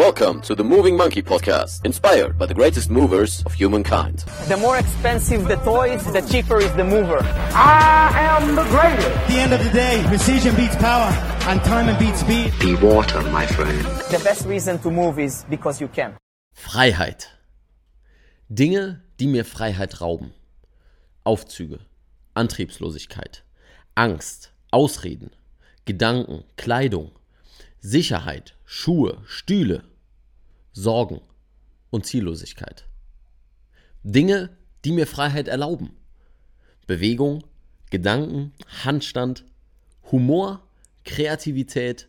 Welcome to the Moving Monkey Podcast, inspired by the greatest movers of humankind. The more expensive the toys, the cheaper is the mover. I am the greatest. At the end of the day, precision beats power, and time beats speed. Be water, my friend. The best reason to move is because you can. Freiheit. Dinge, die mir Freiheit rauben. Aufzüge, Antriebslosigkeit, Angst, Ausreden, Gedanken, Kleidung, Sicherheit, Schuhe, Stühle, Sorgen und Ziellosigkeit. Dinge, die mir Freiheit erlauben. Bewegung, Gedanken, Handstand, Humor, Kreativität,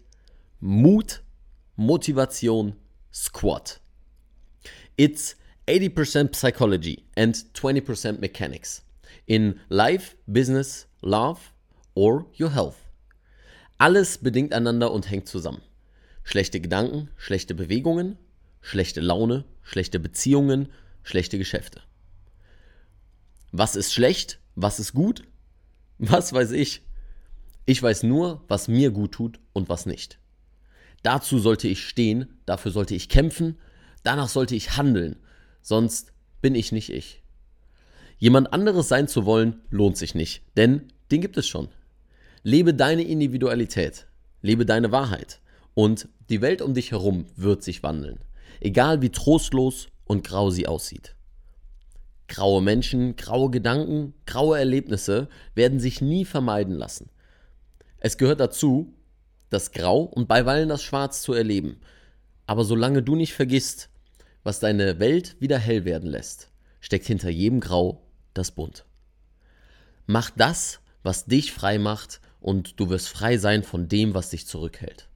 Mut, Motivation, Squat. It's 80% psychology and 20% mechanics in life, business, love or your health. Alles bedingt einander und hängt zusammen. Schlechte Gedanken, schlechte Bewegungen, schlechte Laune, schlechte Beziehungen, schlechte Geschäfte. Was ist schlecht? Was ist gut? Was weiß ich? Ich weiß nur, was mir gut tut und was nicht. Dazu sollte ich stehen, dafür sollte ich kämpfen, danach sollte ich handeln, sonst bin ich nicht ich. Jemand anderes sein zu wollen, lohnt sich nicht, denn den gibt es schon. Lebe deine Individualität, lebe deine Wahrheit und die Welt um dich herum wird sich wandeln, egal wie trostlos und grau sie aussieht. Graue Menschen, graue Gedanken, graue Erlebnisse werden sich nie vermeiden lassen. Es gehört dazu, das Grau und beiweilen das Schwarz zu erleben. Aber solange du nicht vergisst, was deine Welt wieder hell werden lässt, steckt hinter jedem Grau das Bunt. Mach das, was dich frei macht, und du wirst frei sein von dem, was dich zurückhält.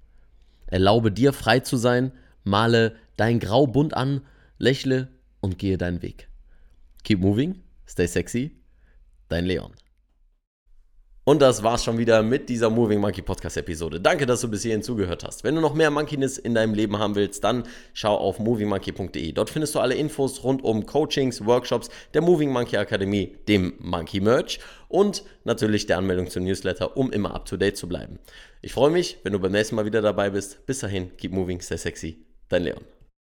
Erlaube dir frei zu sein, male dein Grau bunt an, lächle und gehe deinen Weg. Keep moving, stay sexy, dein Leon. Und das war's schon wieder mit dieser Moving Monkey Podcast Episode. Danke, dass du bis hierhin zugehört hast. Wenn du noch mehr Monkeyness in deinem Leben haben willst, dann schau auf movingmonkey.de. Dort findest du alle Infos rund um Coachings, Workshops, der Moving Monkey Akademie, dem Monkey Merch und natürlich der Anmeldung zum Newsletter, um immer up to date zu bleiben. Ich freue mich, wenn du beim nächsten Mal wieder dabei bist. Bis dahin, keep moving, stay sexy. Dein Leon.